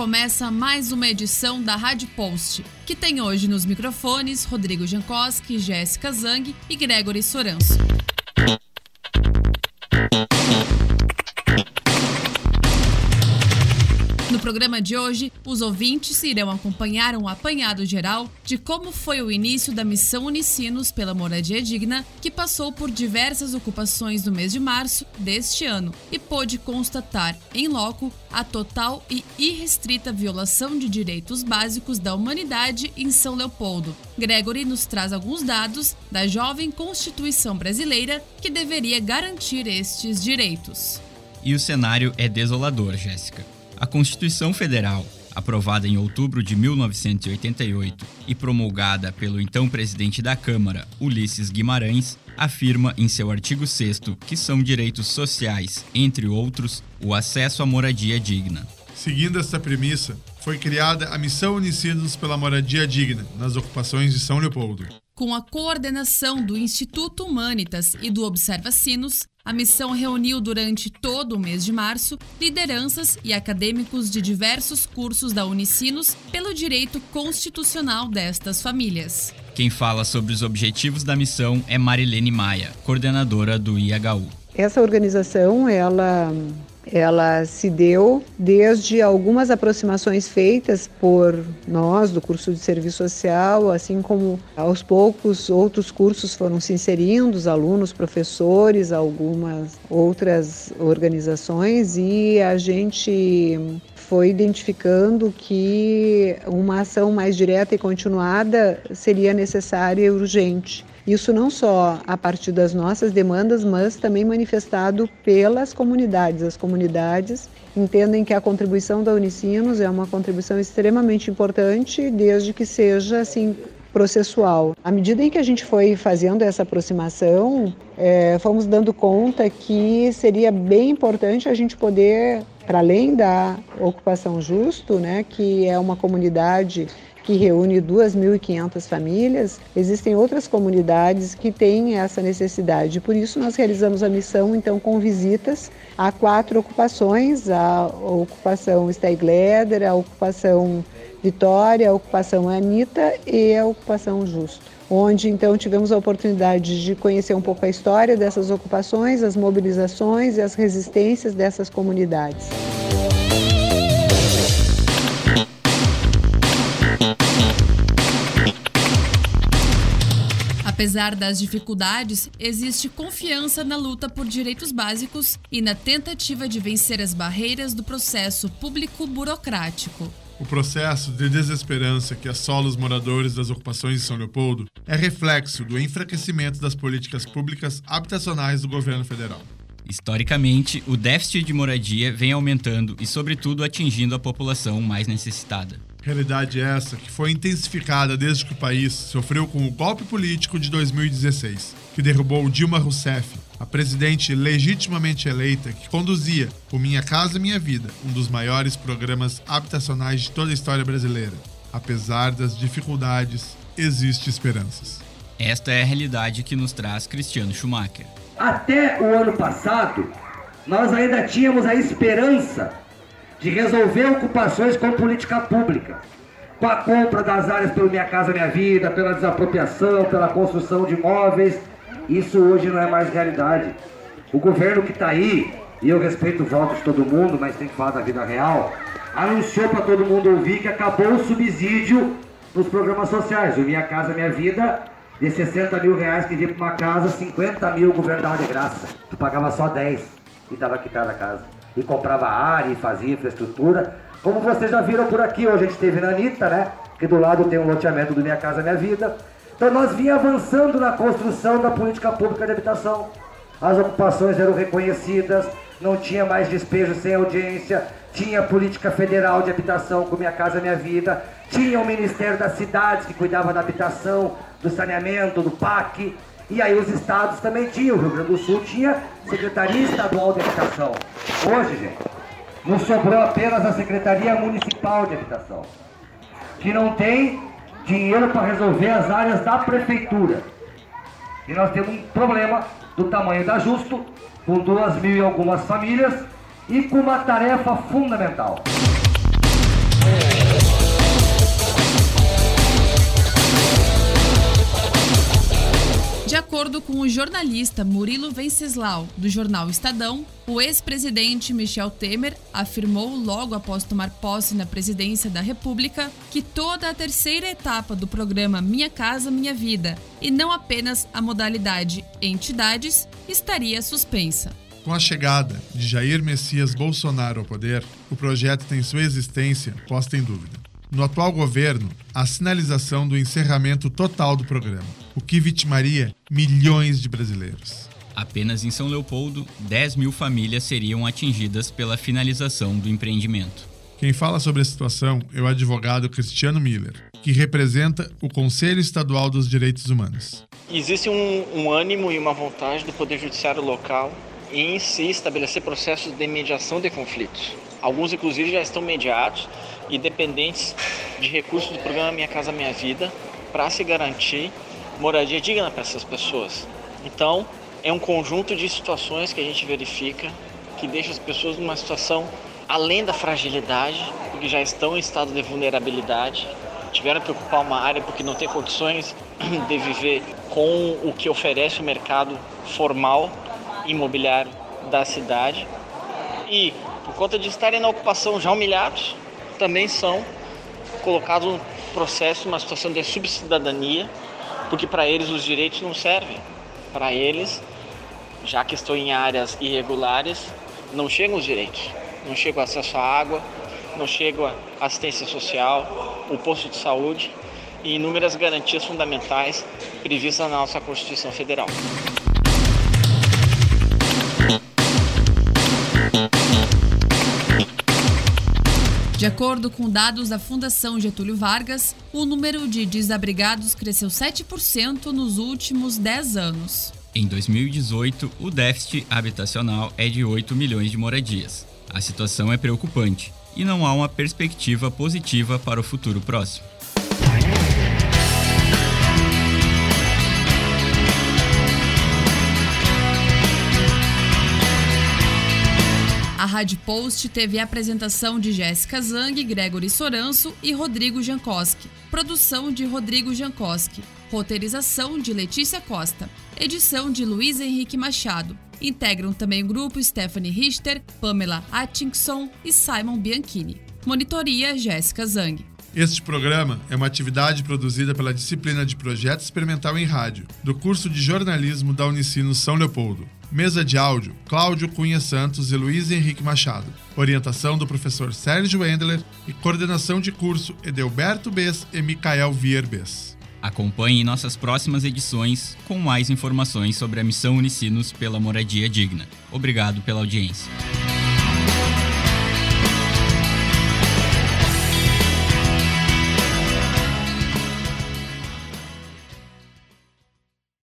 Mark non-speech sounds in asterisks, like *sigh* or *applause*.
começa mais uma edição da Rádio Post, que tem hoje nos microfones Rodrigo Jankowski, Jéssica Zang e Gregory Soranço. No programa de hoje, os ouvintes irão acompanhar um apanhado geral de como foi o início da missão Unicinos pela Moradia Digna, que passou por diversas ocupações no mês de março deste ano e pôde constatar, em loco, a total e irrestrita violação de direitos básicos da humanidade em São Leopoldo. Gregory nos traz alguns dados da jovem Constituição brasileira que deveria garantir estes direitos. E o cenário é desolador, Jéssica. A Constituição Federal, aprovada em outubro de 1988 e promulgada pelo então presidente da Câmara, Ulisses Guimarães, afirma em seu artigo 6 que são direitos sociais, entre outros, o acesso à moradia digna. Seguindo esta premissa, foi criada a Missão Unicinos pela Moradia Digna nas ocupações de São Leopoldo. Com a coordenação do Instituto Humanitas e do Observa Sinos, a missão reuniu durante todo o mês de março lideranças e acadêmicos de diversos cursos da Unicinos pelo direito constitucional destas famílias. Quem fala sobre os objetivos da missão é Marilene Maia, coordenadora do IHU. Essa organização, ela ela se deu desde algumas aproximações feitas por nós do curso de serviço social, assim como aos poucos outros cursos foram se inserindo, os alunos, professores, algumas outras organizações e a gente foi identificando que uma ação mais direta e continuada seria necessária e urgente. Isso não só a partir das nossas demandas, mas também manifestado pelas comunidades. As comunidades entendem que a contribuição da Unicinos é uma contribuição extremamente importante, desde que seja assim processual. À medida em que a gente foi fazendo essa aproximação, é, fomos dando conta que seria bem importante a gente poder, para além da ocupação justo, né, que é uma comunidade que reúne 2.500 famílias, existem outras comunidades que têm essa necessidade. Por isso, nós realizamos a missão, então, com visitas a quatro ocupações: a ocupação Steigleder, a ocupação Vitória, a ocupação Anitta e a ocupação Justo. Onde então tivemos a oportunidade de conhecer um pouco a história dessas ocupações, as mobilizações e as resistências dessas comunidades. Apesar das dificuldades, existe confiança na luta por direitos básicos e na tentativa de vencer as barreiras do processo público-burocrático. O processo de desesperança que assola os moradores das ocupações de São Leopoldo é reflexo do enfraquecimento das políticas públicas habitacionais do governo federal. Historicamente, o déficit de moradia vem aumentando e, sobretudo, atingindo a população mais necessitada. Realidade essa que foi intensificada desde que o país sofreu com o golpe político de 2016, que derrubou Dilma Rousseff, a presidente legitimamente eleita que conduzia o Minha Casa Minha Vida, um dos maiores programas habitacionais de toda a história brasileira. Apesar das dificuldades, existe esperanças. Esta é a realidade que nos traz Cristiano Schumacher. Até o ano passado, nós ainda tínhamos a esperança de resolver ocupações com política pública, com a compra das áreas pelo Minha Casa Minha Vida, pela desapropriação, pela construção de imóveis. Isso hoje não é mais realidade. O governo que está aí, e eu respeito o voto de todo mundo, mas tem que falar da vida real, anunciou para todo mundo ouvir que acabou o subsídio nos programas sociais. O Minha Casa Minha Vida, de 60 mil reais que vinha para uma casa, 50 mil o governo dava de graça. Tu pagava só 10 e estava quitada a casa e comprava área e fazia infraestrutura. Como vocês já viram por aqui, hoje a gente esteve na Anitta, né? Que do lado tem um loteamento do Minha Casa Minha Vida. Então nós vinha avançando na construção da política pública de habitação. As ocupações eram reconhecidas, não tinha mais despejo sem audiência, tinha política federal de habitação com Minha Casa Minha Vida, tinha o Ministério das Cidades que cuidava da habitação, do saneamento, do PAC, e aí os estados também tinham, o Rio Grande do Sul tinha Secretaria Estadual de Habitação. Hoje, gente, nos sobrou apenas a Secretaria Municipal de Habitação, que não tem dinheiro para resolver as áreas da prefeitura. E nós temos um problema do tamanho da Justo, com duas mil e algumas famílias, e com uma tarefa fundamental. Acordo com o jornalista Murilo Venceslau, do jornal Estadão, o ex-presidente Michel Temer afirmou logo após tomar posse na presidência da República que toda a terceira etapa do programa Minha Casa Minha Vida, e não apenas a modalidade entidades, estaria suspensa. Com a chegada de Jair Messias Bolsonaro ao poder, o projeto tem sua existência posta em dúvida. No atual governo, a sinalização do encerramento total do programa, o que vitimaria milhões de brasileiros. Apenas em São Leopoldo, 10 mil famílias seriam atingidas pela finalização do empreendimento. Quem fala sobre a situação é o advogado Cristiano Miller, que representa o Conselho Estadual dos Direitos Humanos. Existe um, um ânimo e uma vontade do Poder Judiciário local em si estabelecer processos de mediação de conflitos. Alguns, inclusive, já estão mediados e dependentes de recursos do programa Minha Casa Minha Vida para se garantir moradia digna para essas pessoas. Então, é um conjunto de situações que a gente verifica que deixa as pessoas numa situação além da fragilidade, porque já estão em estado de vulnerabilidade, tiveram que ocupar uma área porque não tem condições *clears throat* de viver com o que oferece o mercado formal imobiliário da cidade e por conta de estarem na ocupação já humilhados, também são colocados no processo, uma situação de subcidadania, porque para eles os direitos não servem. Para eles, já que estão em áreas irregulares, não chegam os direitos. Não chega o acesso à água, não chega a assistência social, o posto de saúde e inúmeras garantias fundamentais previstas na nossa Constituição Federal. De acordo com dados da Fundação Getúlio Vargas, o número de desabrigados cresceu 7% nos últimos 10 anos. Em 2018, o déficit habitacional é de 8 milhões de moradias. A situação é preocupante e não há uma perspectiva positiva para o futuro próximo. A Rádio Post teve a apresentação de Jéssica Zang, Gregory Soranço e Rodrigo Jankowski. Produção de Rodrigo Jankowski. Roteirização de Letícia Costa. Edição de Luiz Henrique Machado. Integram também o grupo Stephanie Richter, Pamela Atkinson e Simon Bianchini. Monitoria Jéssica Zang. Este programa é uma atividade produzida pela disciplina de Projeto Experimental em Rádio, do curso de jornalismo da Unicino São Leopoldo. Mesa de áudio: Cláudio Cunha Santos e Luiz Henrique Machado. Orientação do professor Sérgio Endler e coordenação de curso Edelberto Bess e Micael Vier Bess. Acompanhe nossas próximas edições com mais informações sobre a missão Unicinos pela moradia digna. Obrigado pela audiência.